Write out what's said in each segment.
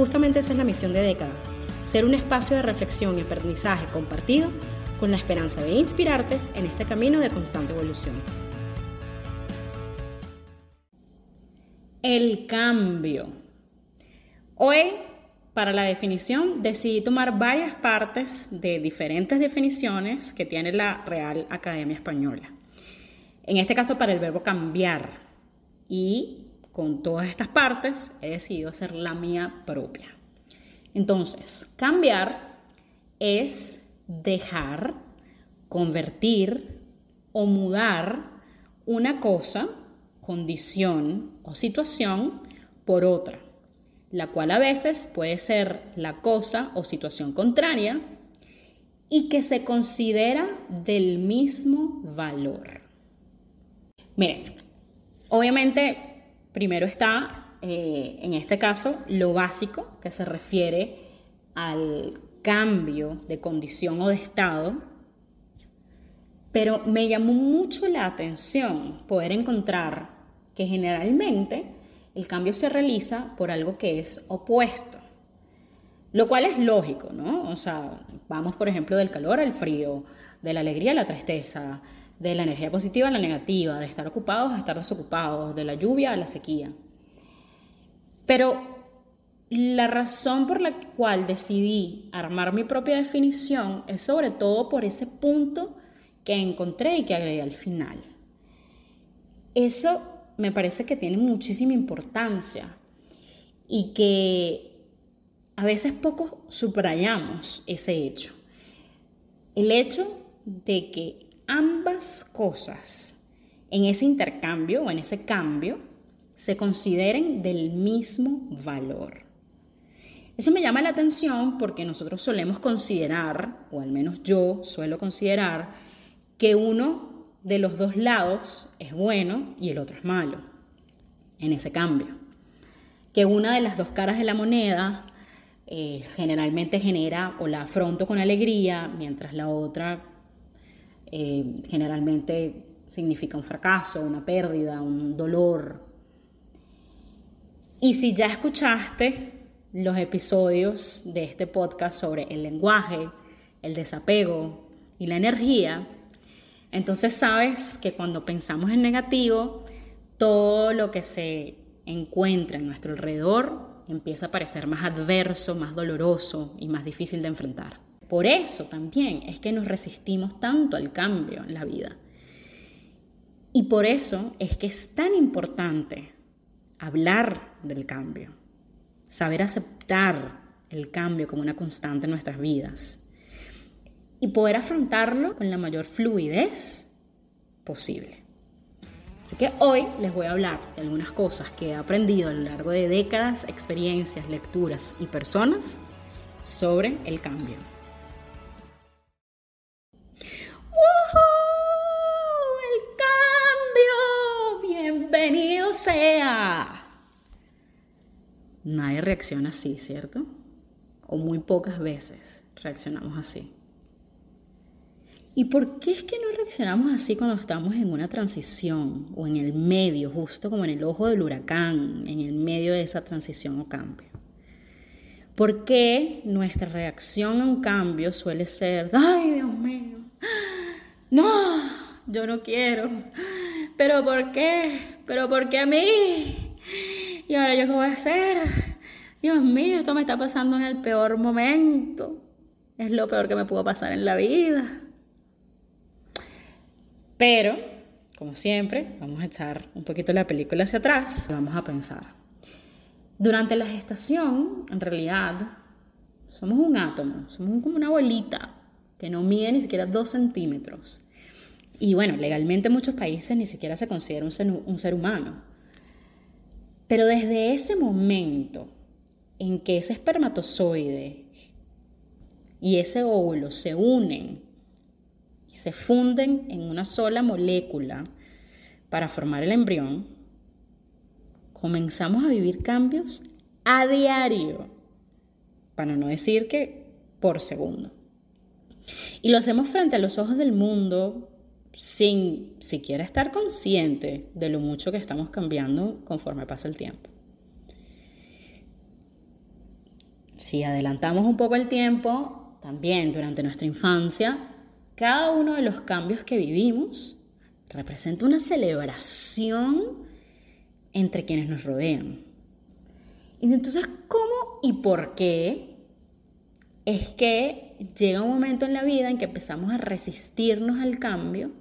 Justamente esa es la misión de Década, ser un espacio de reflexión y aprendizaje compartido con la esperanza de inspirarte en este camino de constante evolución. El cambio. Hoy, para la definición, decidí tomar varias partes de diferentes definiciones que tiene la Real Academia Española. En este caso, para el verbo cambiar. Y con todas estas partes, he decidido hacer la mía propia. Entonces, cambiar es dejar, convertir o mudar una cosa, condición o situación por otra, la cual a veces puede ser la cosa o situación contraria y que se considera del mismo valor. Miren, obviamente Primero está, eh, en este caso, lo básico, que se refiere al cambio de condición o de estado, pero me llamó mucho la atención poder encontrar que generalmente el cambio se realiza por algo que es opuesto, lo cual es lógico, ¿no? O sea, vamos por ejemplo del calor al frío, de la alegría a la tristeza, de la energía positiva a la negativa, de estar ocupados a estar desocupados, de la lluvia a la sequía. Pero la razón por la cual decidí armar mi propia definición es sobre todo por ese punto que encontré y que agregué al final. Eso me parece que tiene muchísima importancia y que a veces poco subrayamos ese hecho. El hecho de que ambas cosas en ese intercambio o en ese cambio se consideren del mismo valor. Eso me llama la atención porque nosotros solemos considerar, o al menos yo suelo considerar, que uno de los dos lados es bueno y el otro es malo en ese cambio. Que una de las dos caras de la moneda eh, generalmente genera o la afronto con alegría, mientras la otra eh, generalmente significa un fracaso, una pérdida, un dolor. Y si ya escuchaste los episodios de este podcast sobre el lenguaje, el desapego y la energía, entonces sabes que cuando pensamos en negativo, todo lo que se encuentra en nuestro alrededor empieza a parecer más adverso, más doloroso y más difícil de enfrentar. Por eso también es que nos resistimos tanto al cambio en la vida. Y por eso es que es tan importante hablar del cambio, saber aceptar el cambio como una constante en nuestras vidas y poder afrontarlo con la mayor fluidez posible. Así que hoy les voy a hablar de algunas cosas que he aprendido a lo largo de décadas, experiencias, lecturas y personas sobre el cambio. Sea. Nadie reacciona así, ¿cierto? O muy pocas veces reaccionamos así. ¿Y por qué es que no reaccionamos así cuando estamos en una transición o en el medio, justo como en el ojo del huracán, en el medio de esa transición o cambio? ¿Por qué nuestra reacción a un cambio suele ser, ay Dios mío, no, yo no quiero, pero ¿por qué? ¿Pero por qué a mí? ¿Y ahora yo qué voy a hacer? Dios mío, esto me está pasando en el peor momento. Es lo peor que me pudo pasar en la vida. Pero, como siempre, vamos a echar un poquito la película hacia atrás. Vamos a pensar. Durante la gestación, en realidad, somos un átomo, somos como una bolita que no mide ni siquiera dos centímetros. Y bueno, legalmente en muchos países ni siquiera se considera un ser, un ser humano. Pero desde ese momento en que ese espermatozoide y ese óvulo se unen y se funden en una sola molécula para formar el embrión, comenzamos a vivir cambios a diario, para no decir que por segundo. Y lo hacemos frente a los ojos del mundo sin siquiera estar consciente de lo mucho que estamos cambiando conforme pasa el tiempo. Si adelantamos un poco el tiempo, también durante nuestra infancia, cada uno de los cambios que vivimos representa una celebración entre quienes nos rodean. Y entonces, ¿cómo y por qué es que llega un momento en la vida en que empezamos a resistirnos al cambio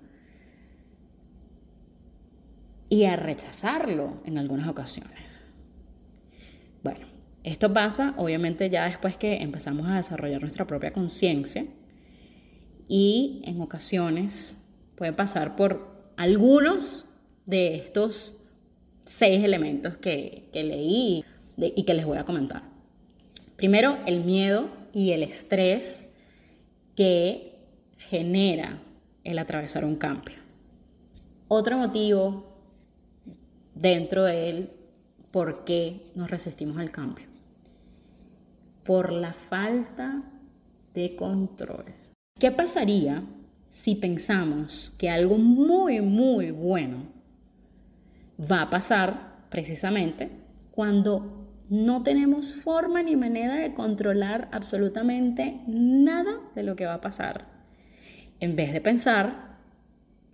y a rechazarlo en algunas ocasiones? Bueno, esto pasa obviamente ya después que empezamos a desarrollar nuestra propia conciencia y en ocasiones puede pasar por algunos de estos seis elementos que, leí y que les voy a comentar. Primero, el miedo y el estrés que genera el atravesar un cambio. Otro motivo dentro de él por qué nos resistimos al cambio. Por la falta de control. ¿Qué pasaría si pensamos que algo muy, muy bueno va a pasar precisamente cuando no tenemos forma ni manera de controlar absolutamente nada de lo que va a pasar. En vez de pensar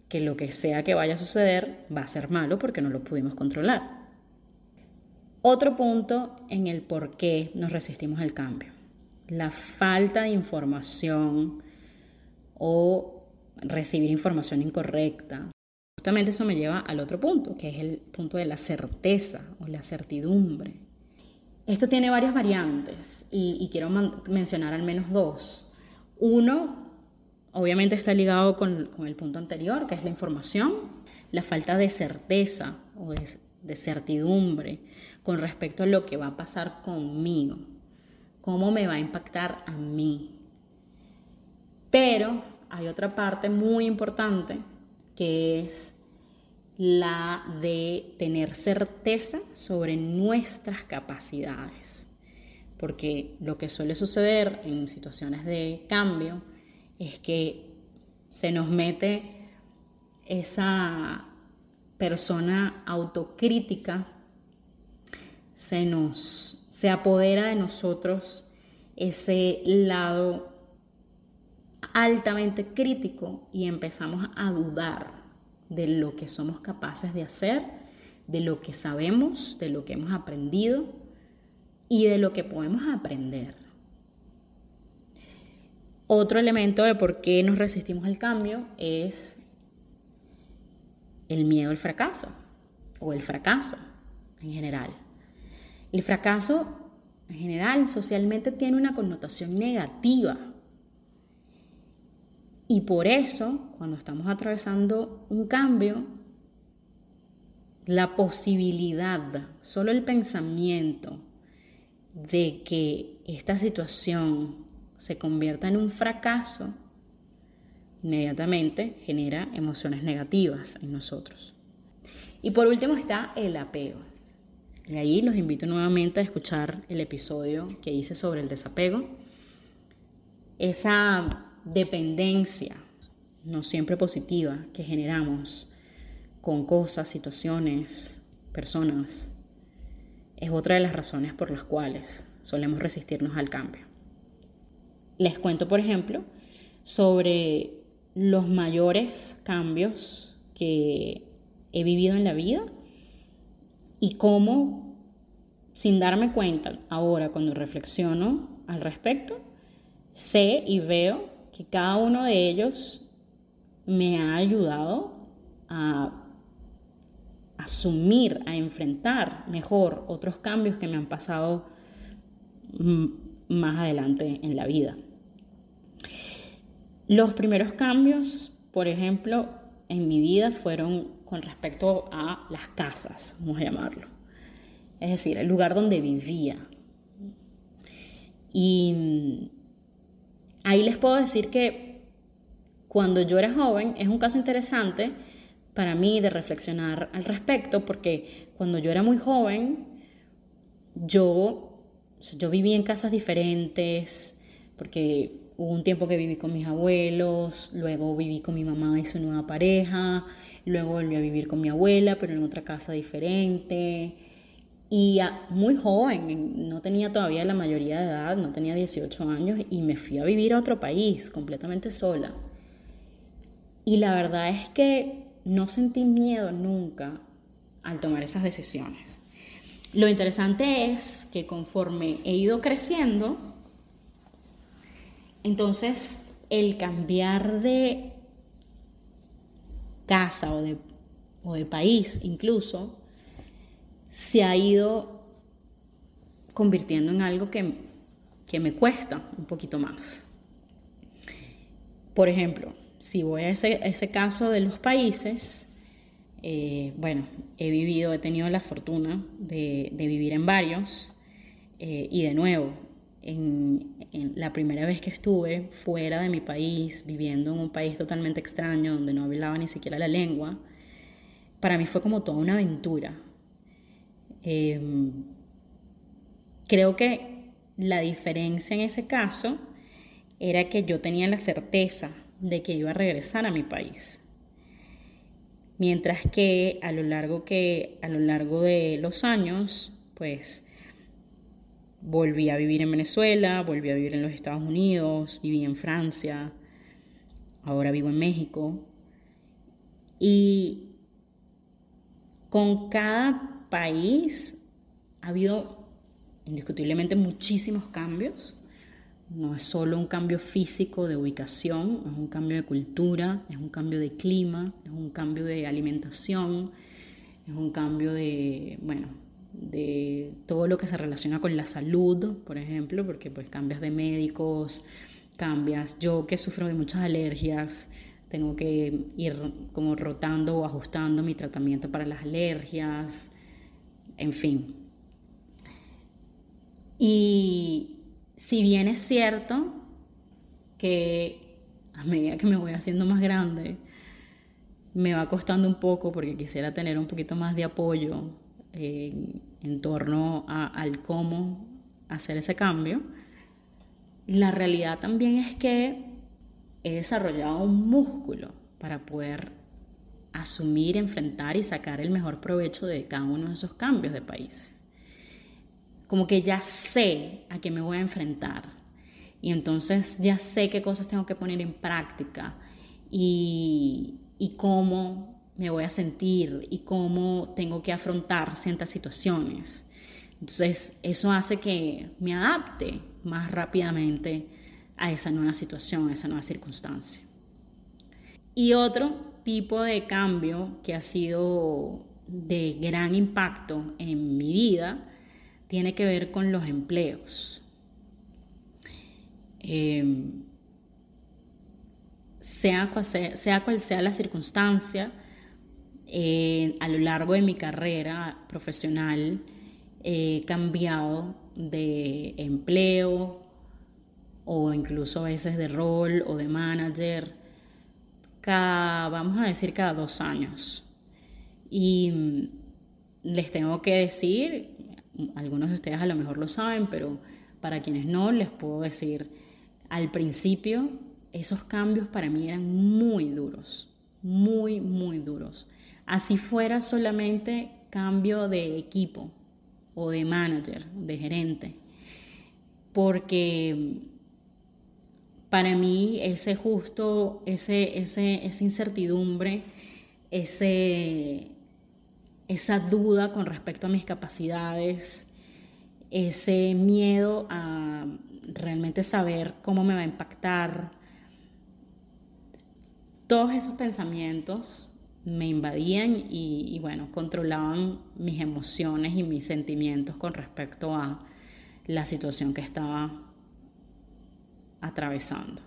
que lo que sea que vaya a suceder va a ser malo porque no lo pudimos controlar. Otro punto en el por qué nos resistimos al cambio. La falta de información o recibir información incorrecta. Justamente eso me lleva al otro punto, que es el punto de la certeza o la certidumbre. Esto tiene varias variantes y, quiero mencionar al menos dos. Uno, obviamente está ligado con, el punto anterior, que es la información, la falta de certeza o de certidumbre con respecto a lo que va a pasar conmigo, cómo me va a impactar a mí. Pero hay otra parte muy importante que es la de tener certeza sobre nuestras capacidades. Porque lo que suele suceder en situaciones de cambio es que se nos mete esa persona autocrítica, se nos se apodera de nosotros ese lado altamente crítico y empezamos a dudar de lo que somos capaces de hacer, de lo que sabemos, de lo que hemos aprendido y de lo que podemos aprender. Otro elemento de por qué nos resistimos al cambio es el miedo al fracaso o el fracaso en general. El fracaso en general socialmente tiene una connotación negativa y por eso, cuando estamos atravesando un cambio, la posibilidad, solo el pensamiento de que esta situación se convierta en un fracaso, inmediatamente genera emociones negativas en nosotros. Y por último está el apego. Y ahí los invito nuevamente a escuchar el episodio que hice sobre el desapego. Esa dependencia, no siempre positiva, que generamos con cosas, situaciones, personas, es otra de las razones por las cuales solemos resistirnos al cambio. Les cuento, por ejemplo, sobre los mayores cambios que he vivido en la vida y cómo, sin darme cuenta, ahora cuando reflexiono al respecto, sé y veo que cada uno de ellos me ha ayudado a asumir, a enfrentar mejor otros cambios que me han pasado más adelante en la vida. Los primeros cambios, por ejemplo, en mi vida fueron con respecto a las casas, vamos a llamarlo. Es decir, el lugar donde vivía. Y ahí les puedo decir que cuando yo era joven es un caso interesante para mí de reflexionar al respecto, porque cuando yo era muy joven, yo, yo viví en casas diferentes, porque hubo un tiempo que viví con mis abuelos, luego viví con mi mamá y su nueva pareja, luego volví a vivir con mi abuela, pero en otra casa diferente. Y muy joven, no tenía todavía la mayoría de edad, no tenía 18 años y me fui a vivir a otro país completamente sola. Y la verdad es que no sentí miedo nunca al tomar esas decisiones. Lo interesante es que conforme he ido creciendo, entonces el cambiar de casa o de, o de país incluso, se ha ido convirtiendo en algo que, que me cuesta un poquito más. Por ejemplo, si voy a ese, ese caso de los países, eh, bueno, he vivido, he tenido la fortuna de, vivir en varios eh, y de nuevo, en, la primera vez que estuve fuera de mi país, viviendo en un país totalmente extraño, donde no hablaba ni siquiera la lengua, para mí fue como toda una aventura. Em, creo que la diferencia en ese caso era que yo tenía la certeza de que iba a regresar a mi país Mientras que a lo largo, que, a lo largo de los años, pues volví a vivir en Venezuela, volví a vivir en los Estados Unidos, viví en Francia, ahora vivo en México. Y con cada país ha habido indiscutiblemente muchísimos cambios no es solo un cambio físico de ubicación, es un cambio de cultura, es un cambio de clima, es un cambio de alimentación, es un cambio de, bueno, de todo lo que se relaciona con la salud, por ejemplo, porque pues cambias de médicos, cambias, yo que sufro de muchas alergias, tengo que ir como rotando o ajustando mi tratamiento para las alergias, en fin. Y si bien es cierto que a medida que me voy haciendo más grande, me va costando un poco porque quisiera tener un poquito más de apoyo en, torno al cómo hacer ese cambio. La realidad también es que he desarrollado un músculo para poder asumir, enfrentar y sacar el mejor provecho de cada uno de esos cambios de países como que ya sé a qué me voy a enfrentar. Y entonces ya sé qué cosas tengo que poner en práctica y, y cómo me voy a sentir y cómo tengo que afrontar ciertas situaciones. Entonces eso hace que me adapte más rápidamente a esa nueva situación, a esa nueva circunstancia. Y otro tipo de cambio que ha sido de gran impacto en mi vida tiene que ver con los empleos. Em, sea, sea, cual sea la circunstancia, eh, a lo largo de mi carrera profesional he cambiado de empleo o incluso a veces de rol o de manager, cada, vamos a decir, cada dos años. Y les tengo que decir algunos de ustedes a lo mejor lo saben, pero para quienes no, les puedo decir, al principio esos cambios para mí eran muy duros, muy, muy duros. Así fuera solamente cambio de equipo o de manager, de gerente, porque para mí ese justo, ese, ese, esa incertidumbre, ese, esa duda con respecto a mis capacidades, ese miedo a realmente saber cómo me va a impactar. Todos esos pensamientos me invadían y, bueno, controlaban mis emociones y mis sentimientos con respecto a la situación que estaba atravesando.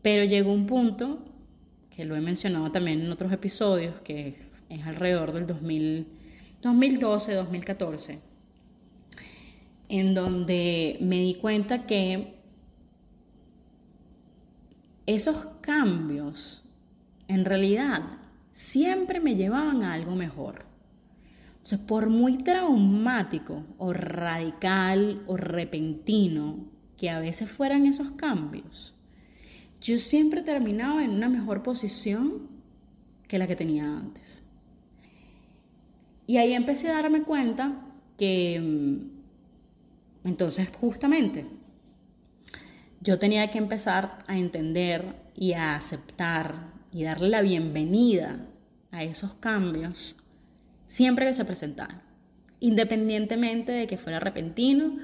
Pero llegó un punto que lo he mencionado también en otros episodios, que es alrededor del 2012, 2014, en donde me di cuenta que esos cambios en realidad siempre me llevaban a algo mejor. Sea, por muy traumático o radical o repentino que a veces fueran esos cambios, yo siempre terminaba en una mejor posición que la que tenía antes. Y ahí empecé a darme cuenta que mm, entonces justamente yo tenía que empezar a entender y a aceptar y darle la bienvenida a esos cambios siempre que se presentaran, independientemente de que fuera repentino,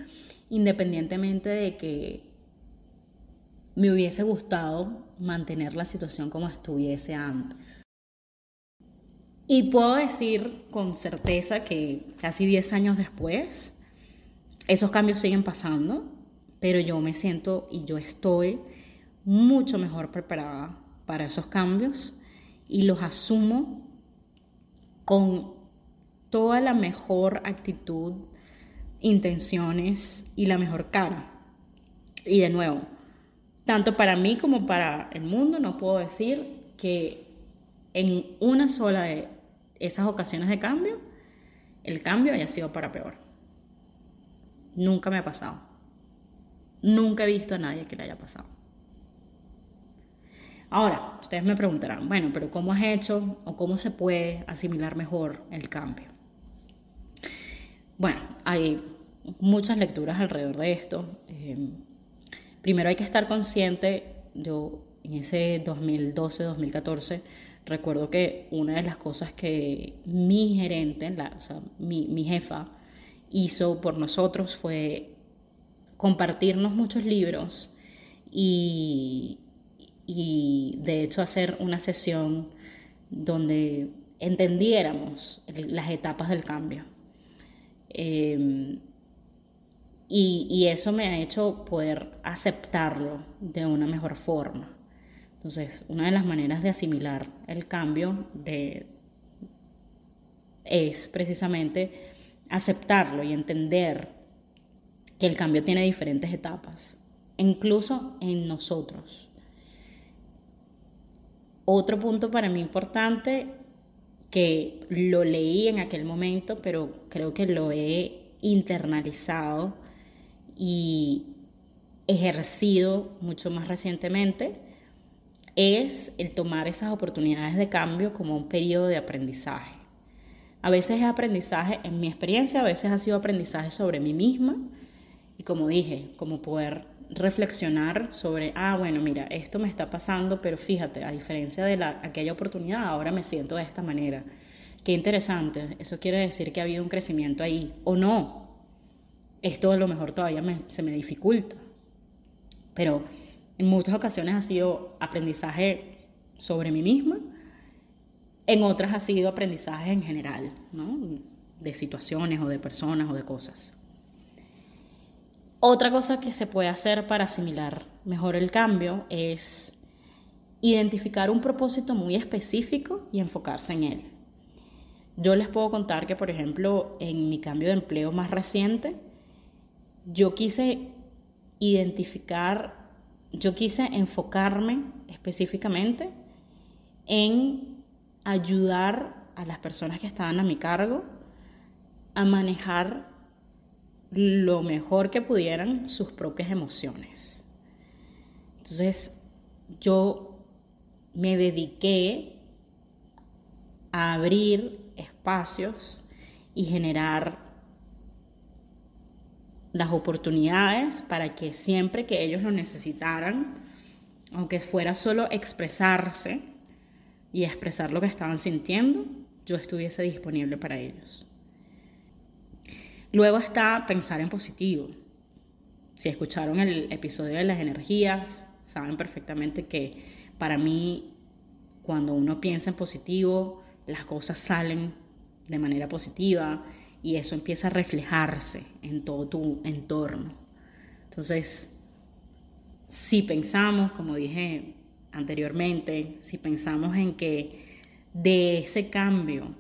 independientemente de que me hubiese gustado mantener la situación como estuviese antes. Y puedo decir con certeza que casi 10 años después, esos cambios siguen pasando, pero yo me siento y yo estoy mucho mejor preparada para esos cambios y los asumo con toda la mejor actitud, intenciones y la mejor cara. Y de nuevo, tanto para mí como para el mundo, no puedo decir que en una sola de esas ocasiones de cambio, el cambio haya sido para peor. Nunca me ha pasado. Nunca he visto a nadie que le haya pasado. Ahora, ustedes me preguntarán, bueno, pero ¿cómo has hecho o cómo se puede asimilar mejor el cambio? Bueno, hay muchas lecturas alrededor de esto. Eh, primero hay que estar consciente, yo en ese 2012-2014, recuerdo que una de las cosas que mi gerente, o sea, mi, mi jefa, hizo por nosotros fue compartirnos muchos libros y, y de hecho hacer una sesión donde entendiéramos las etapas del cambio. Em, y, y, eso me ha hecho poder aceptarlo de una mejor forma. Entonces, una de las maneras de asimilar el cambio de, es precisamente aceptarlo y entender que el cambio tiene diferentes etapas, incluso en nosotros. Otro punto para mí importante que lo leí en aquel momento, pero creo que lo he internalizado y ejercido mucho más recientemente, es el tomar esas oportunidades de cambio como un periodo de aprendizaje. A veces es aprendizaje, en mi experiencia, a veces ha sido aprendizaje sobre mí misma y como dije, como poder reflexionar sobre, ah, bueno, mira, esto me está pasando, pero fíjate, a diferencia de la, aquella oportunidad, ahora me siento de esta manera. Qué interesante, eso quiere decir que ha habido un crecimiento ahí, o no. Esto a lo mejor todavía se me dificulta, pero en muchas ocasiones ha sido aprendizaje sobre mí misma, en otras ha sido aprendizaje en general, ¿no? de situaciones o de personas o de cosas. Otra cosa que se puede hacer para asimilar mejor el cambio es identificar un propósito muy específico y enfocarse en él. Yo les puedo contar que, por ejemplo, en mi cambio de empleo más reciente, yo quise identificar, yo quise enfocarme específicamente en ayudar a las personas que estaban a mi cargo a manejar lo mejor que pudieran sus propias emociones. Entonces, yo me dediqué a abrir espacios y generar las oportunidades para que siempre que ellos lo necesitaran, aunque fuera solo expresarse y expresar lo que estaban sintiendo, yo estuviese disponible para ellos. Luego está pensar en positivo. Si escucharon el episodio de las energías, saben perfectamente que para mí, cuando uno piensa en positivo, las cosas salen de manera positiva y eso empieza a reflejarse en todo tu entorno. Entonces, si pensamos, como dije anteriormente, si pensamos en que de ese cambio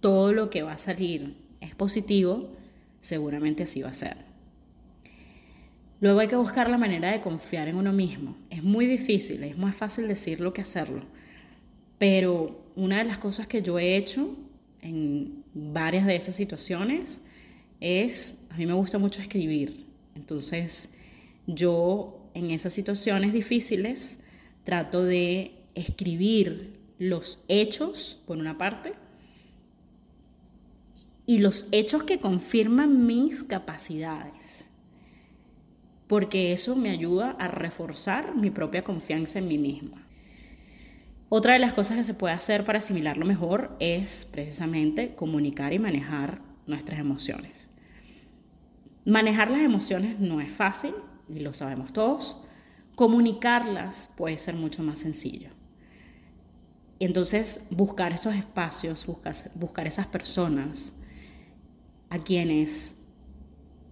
todo lo que va a salir es positivo, seguramente así va a ser. Luego hay que buscar la manera de confiar en uno mismo. Es muy difícil, es más fácil decirlo que hacerlo. Pero una de las cosas que yo he hecho en varias de esas situaciones es, a mí me gusta mucho escribir. Entonces, yo en esas situaciones difíciles trato de escribir los hechos, por una parte, y los hechos que confirman mis capacidades, porque eso me ayuda a reforzar mi propia confianza en mí misma. Otra de las cosas que se puede hacer para asimilarlo mejor es precisamente comunicar y manejar nuestras emociones. Manejar las emociones no es fácil, y lo sabemos todos. Comunicarlas puede ser mucho más sencillo. Entonces buscar esos espacios, buscar, buscar esas personas a quienes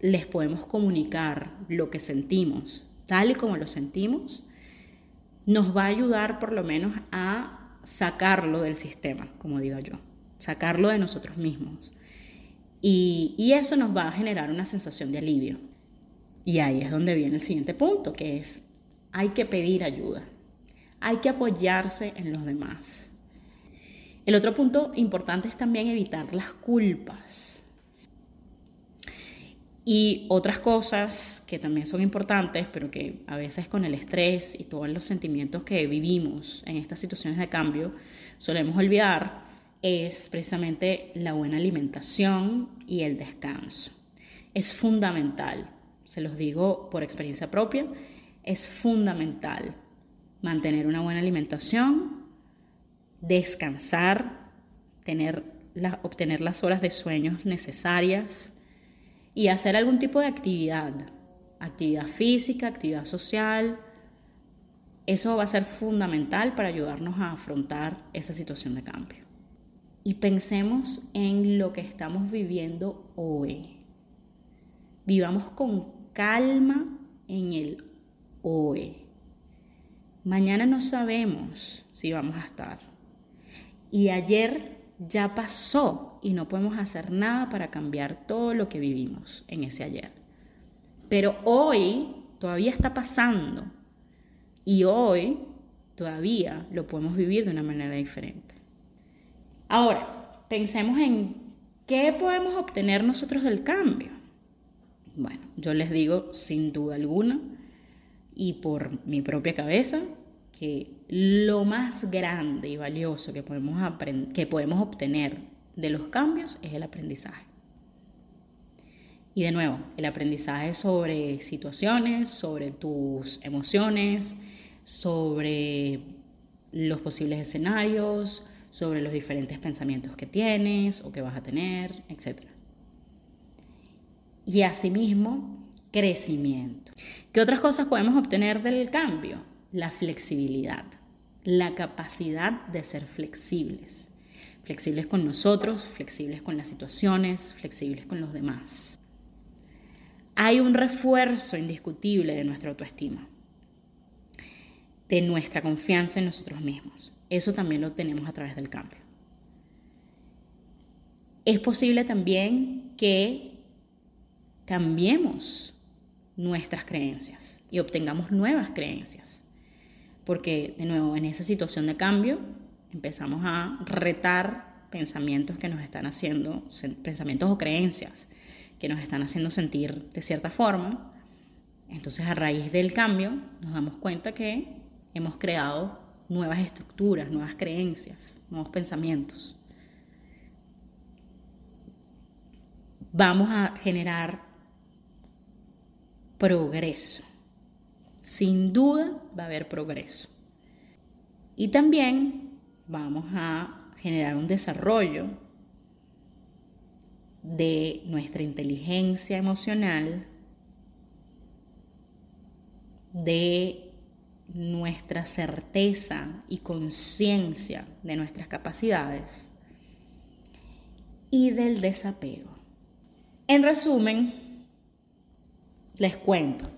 les podemos comunicar lo que sentimos, tal y como lo sentimos, nos va a ayudar por lo menos a sacarlo del sistema, como digo yo, sacarlo de nosotros mismos. Y, y, eso nos va a generar una sensación de alivio. Y ahí es donde viene el siguiente punto, que es, hay que pedir ayuda, hay que apoyarse en los demás. El otro punto importante es también evitar las culpas y otras cosas que también son importantes, pero que a veces con el estrés y todos los sentimientos que vivimos en estas situaciones de cambio solemos olvidar, es precisamente la buena alimentación y el descanso. Es fundamental, se los digo por experiencia propia, es fundamental mantener una buena alimentación, descansar, tener obtener las horas de sueño necesarias, y hacer algún tipo de actividad, actividad física, actividad social. Eso va a ser fundamental para ayudarnos a afrontar esa situación de cambio. Y pensemos en lo que estamos viviendo hoy. Vivamos con calma en el hoy. Mañana no sabemos si vamos a estar. Y ayer ya pasó y no podemos hacer nada para cambiar todo lo que vivimos en ese ayer. Pero hoy todavía está pasando y hoy todavía lo podemos vivir de una manera diferente. Ahora, pensemos en qué podemos obtener nosotros del cambio. Bueno, yo les digo sin duda alguna y por mi propia cabeza que lo más grande y valioso que podemos, que podemos obtener de los cambios es el aprendizaje. Y de nuevo, el aprendizaje sobre situaciones, sobre tus emociones, sobre los posibles escenarios, sobre los diferentes pensamientos que tienes o que vas a tener, etc. Y asimismo, crecimiento. ¿Qué otras cosas podemos obtener del cambio? La flexibilidad, la capacidad de ser flexibles. Flexibles con nosotros, flexibles con las situaciones, flexibles con los demás. Hay un refuerzo indiscutible de nuestra autoestima, de nuestra confianza en nosotros mismos. Eso también lo tenemos a través del cambio. Es posible también que cambiemos nuestras creencias y obtengamos nuevas creencias porque de nuevo en esa situación de cambio empezamos a retar pensamientos que nos están haciendo, pensamientos o creencias que nos están haciendo sentir de cierta forma. Entonces a raíz del cambio nos damos cuenta que hemos creado nuevas estructuras, nuevas creencias, nuevos pensamientos. Vamos a generar progreso sin duda va a haber progreso. Y también vamos a generar un desarrollo de nuestra inteligencia emocional, de nuestra certeza y conciencia de nuestras capacidades y del desapego. En resumen, les cuento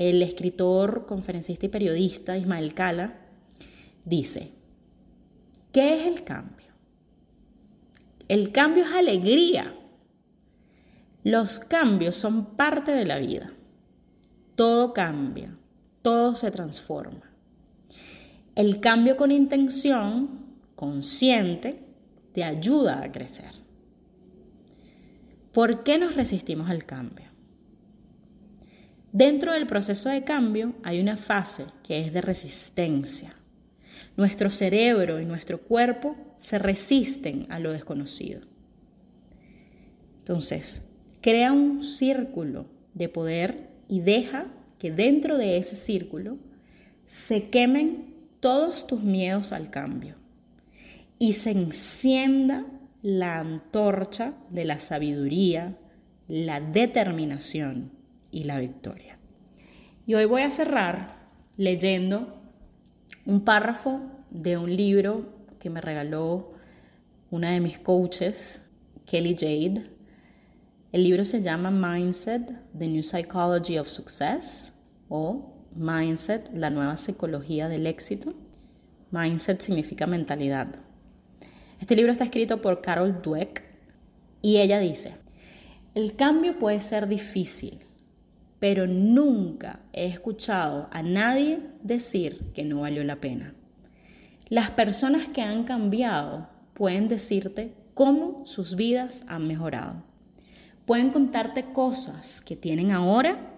el escritor, conferencista y periodista Ismael Cala dice, ¿qué es el cambio? El cambio es alegría. Los cambios son parte de la vida. todo cambia, todo se transforma. El cambio con intención consciente te ayuda a crecer. ¿Por qué nos resistimos al cambio? Dentro del proceso de cambio hay una fase que es de resistencia. Nuestro cerebro y nuestro cuerpo se resisten a lo desconocido. Entonces, crea un círculo de poder y deja que dentro de ese círculo se quemen todos tus miedos al cambio y se encienda la antorcha de la sabiduría, la determinación y la victoria. Y hoy voy a cerrar leyendo un párrafo de un libro que me regaló una de mis coaches, Kelly Jade. El libro se llama Mindset, The New Psychology of Success o Mindset, la nueva psicología del éxito. Mindset significa mentalidad. Este libro está escrito por Carol Dweck y ella dice, el cambio puede ser difícil, pero nunca he escuchado a nadie decir que no valió la pena. Las personas que han cambiado pueden decirte cómo sus vidas han mejorado. Pueden contarte cosas que tienen ahora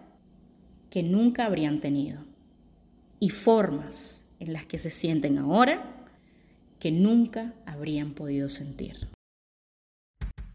que nunca habrían tenido y formas en las que se sienten ahora que nunca habrían podido sentir.